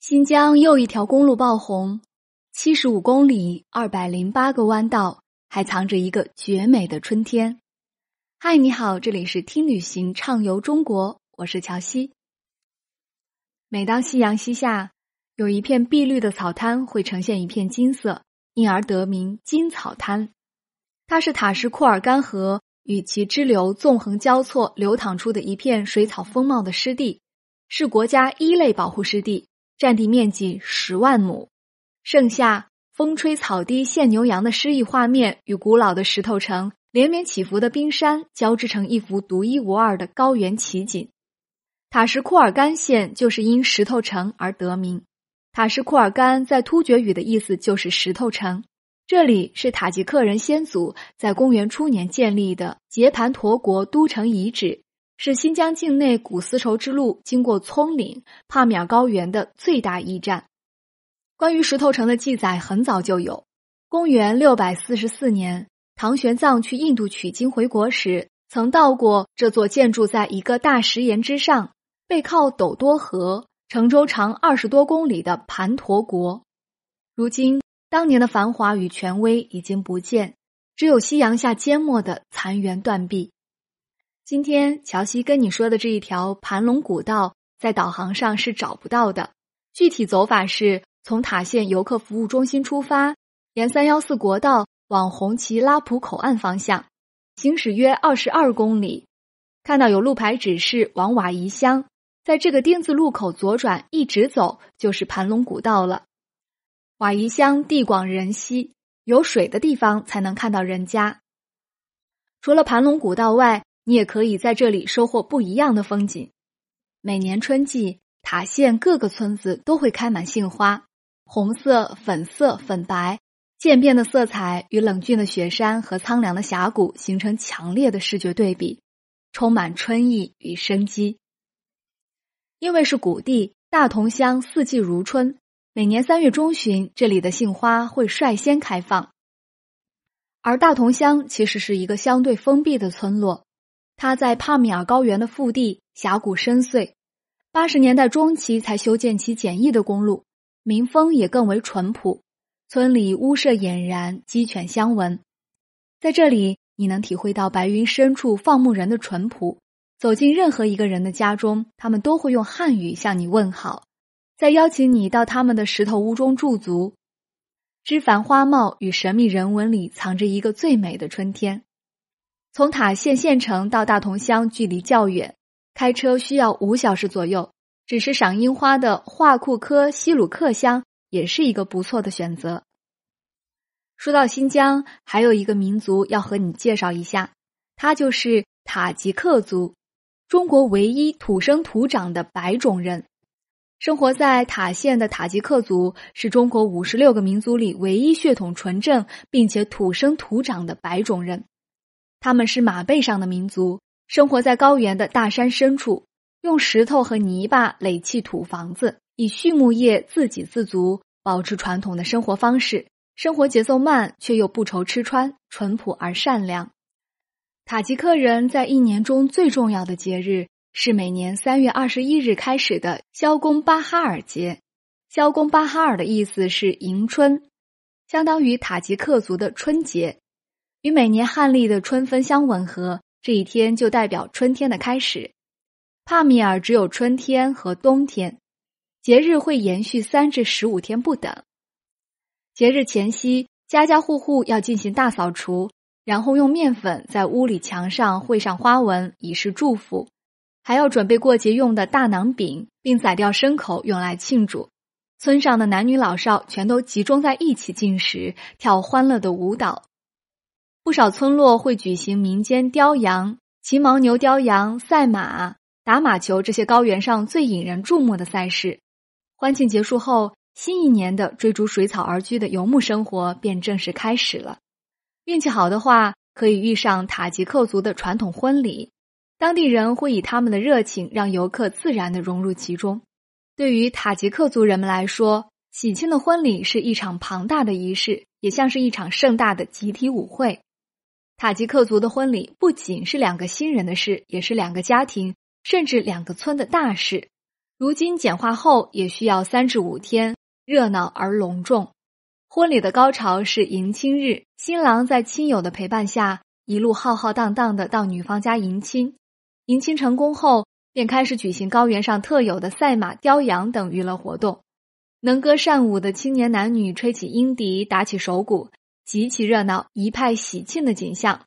新疆又一条公路爆红，七十五公里，二百零八个弯道，还藏着一个绝美的春天。嗨，你好，这里是听旅行畅游中国，我是乔西。每当夕阳西下，有一片碧绿的草滩会呈现一片金色，因而得名金草滩。它是塔什库尔干河与其支流纵横交错流淌出的一片水草丰茂的湿地，是国家一类保护湿地。占地面积十万亩，盛夏风吹草低见牛羊的诗意画面，与古老的石头城连绵起伏的冰山交织成一幅独一无二的高原奇景。塔什库尔干县就是因石头城而得名。塔什库尔干在突厥语的意思就是石头城。这里是塔吉克人先祖在公元初年建立的杰盘陀国都城遗址。是新疆境内古丝绸之路经过葱岭、帕米尔高原的最大驿站。关于石头城的记载很早就有。公元六百四十四年，唐玄奘去印度取经回国时，曾到过这座建筑在一个大石岩之上、背靠斗多河、城周长二十多公里的盘陀国。如今，当年的繁华与权威已经不见，只有夕阳下缄默的残垣断壁。今天乔西跟你说的这一条盘龙古道，在导航上是找不到的。具体走法是从塔县游客服务中心出发，沿三幺四国道往红旗拉普口岸方向行驶约二十二公里，看到有路牌指示往瓦宜乡，在这个丁字路口左转，一直走就是盘龙古道了。瓦宜乡地广人稀，有水的地方才能看到人家。除了盘龙古道外，你也可以在这里收获不一样的风景。每年春季，塔县各个村子都会开满杏花，红色、粉色、粉白渐变的色彩与冷峻的雪山和苍凉的峡谷形成强烈的视觉对比，充满春意与生机。因为是谷地，大同乡四季如春，每年三月中旬，这里的杏花会率先开放。而大同乡其实是一个相对封闭的村落。它在帕米尔高原的腹地，峡谷深邃。八十年代中期才修建起简易的公路，民风也更为淳朴。村里屋舍俨然，鸡犬相闻。在这里，你能体会到白云深处放牧人的淳朴。走进任何一个人的家中，他们都会用汉语向你问好，再邀请你到他们的石头屋中驻足。枝繁花茂与神秘人文里，藏着一个最美的春天。从塔县县城到大同乡距离较远，开车需要五小时左右。只是赏樱花的华库科西鲁克乡也是一个不错的选择。说到新疆，还有一个民族要和你介绍一下，他就是塔吉克族，中国唯一土生土长的白种人。生活在塔县的塔吉克族是中国五十六个民族里唯一血统纯正并且土生土长的白种人。他们是马背上的民族，生活在高原的大山深处，用石头和泥巴垒砌土房子，以畜牧业自给自足，保持传统的生活方式。生活节奏慢，却又不愁吃穿，淳朴而善良。塔吉克人在一年中最重要的节日是每年三月二十一日开始的肖公巴哈尔节。肖公巴哈尔的意思是迎春，相当于塔吉克族的春节。与每年汉历的春分相吻合，这一天就代表春天的开始。帕米尔只有春天和冬天，节日会延续三至十五天不等。节日前夕，家家户户要进行大扫除，然后用面粉在屋里墙上绘上花纹，以示祝福。还要准备过节用的大馕饼，并宰掉牲口用来庆祝。村上的男女老少全都集中在一起进食，跳欢乐的舞蹈。不少村落会举行民间雕羊、骑牦牛雕羊、赛马、打马球这些高原上最引人注目的赛事。欢庆结束后，新一年的追逐水草而居的游牧生活便正式开始了。运气好的话，可以遇上塔吉克族的传统婚礼，当地人会以他们的热情让游客自然的融入其中。对于塔吉克族人们来说，喜庆的婚礼是一场庞大的仪式，也像是一场盛大的集体舞会。塔吉克族的婚礼不仅是两个新人的事，也是两个家庭甚至两个村的大事。如今简化后也需要三至五天，热闹而隆重。婚礼的高潮是迎亲日，新郎在亲友的陪伴下，一路浩浩荡荡的到女方家迎亲。迎亲成功后，便开始举行高原上特有的赛马、雕羊等娱乐活动。能歌善舞的青年男女吹起鹰笛，打起手鼓，极其热闹，一派喜庆的景象。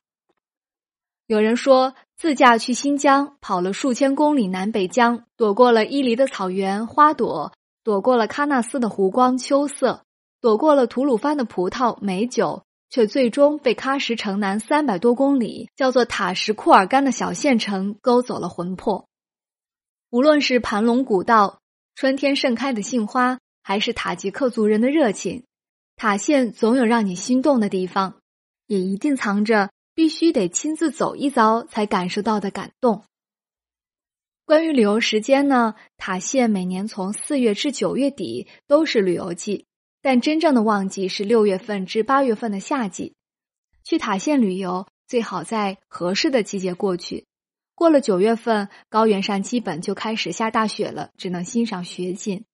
有人说，自驾去新疆，跑了数千公里南北疆，躲过了伊犁的草原花朵，躲过了喀纳斯的湖光秋色，躲过了吐鲁番的葡萄美酒，却最终被喀什城南三百多公里叫做塔什库尔干的小县城勾走了魂魄。无论是盘龙古道、春天盛开的杏花，还是塔吉克族人的热情，塔县总有让你心动的地方，也一定藏着。必须得亲自走一遭才感受到的感动。关于旅游时间呢，塔县每年从四月至九月底都是旅游季，但真正的旺季是六月份至八月份的夏季。去塔县旅游最好在合适的季节过去，过了九月份，高原上基本就开始下大雪了，只能欣赏雪景。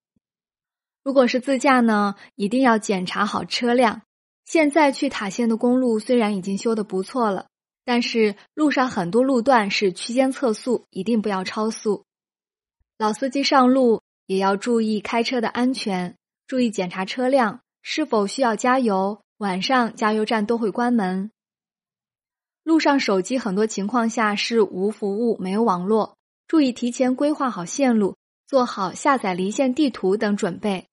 如果是自驾呢，一定要检查好车辆。现在去塔县的公路虽然已经修得不错了，但是路上很多路段是区间测速，一定不要超速。老司机上路也要注意开车的安全，注意检查车辆是否需要加油。晚上加油站都会关门。路上手机很多情况下是无服务、没有网络，注意提前规划好线路，做好下载离线地图等准备。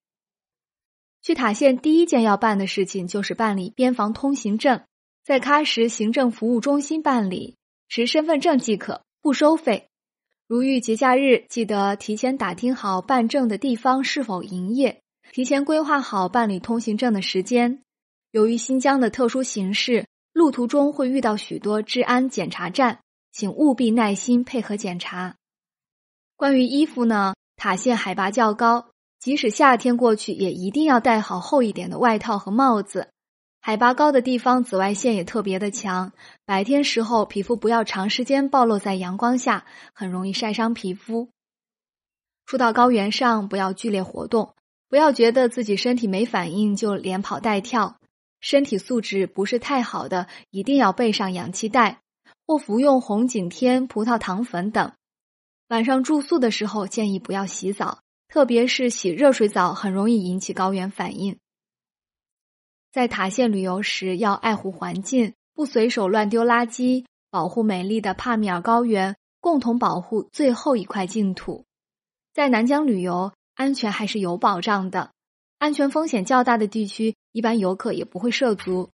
去塔县第一件要办的事情就是办理边防通行证，在喀什行政服务中心办理，持身份证即可，不收费。如遇节假日，记得提前打听好办证的地方是否营业，提前规划好办理通行证的时间。由于新疆的特殊形势，路途中会遇到许多治安检查站，请务必耐心配合检查。关于衣服呢，塔县海拔较高。即使夏天过去，也一定要戴好厚一点的外套和帽子。海拔高的地方，紫外线也特别的强。白天时候，皮肤不要长时间暴露在阳光下，很容易晒伤皮肤。初到高原上，不要剧烈活动，不要觉得自己身体没反应就连跑带跳。身体素质不是太好的，一定要备上氧气袋，或服用红景天、葡萄糖粉等。晚上住宿的时候，建议不要洗澡。特别是洗热水澡很容易引起高原反应。在塔县旅游时要爱护环境，不随手乱丢垃圾，保护美丽的帕米尔高原，共同保护最后一块净土。在南疆旅游，安全还是有保障的。安全风险较大的地区，一般游客也不会涉足。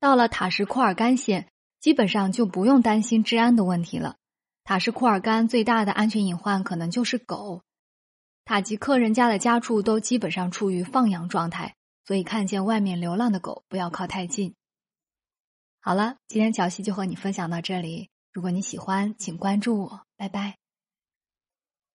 到了塔什库尔干县，基本上就不用担心治安的问题了。塔什库尔干最大的安全隐患可能就是狗。塔吉克人家的家畜都基本上处于放养状态，所以看见外面流浪的狗不要靠太近。好了，今天乔西就和你分享到这里。如果你喜欢，请关注我，拜拜。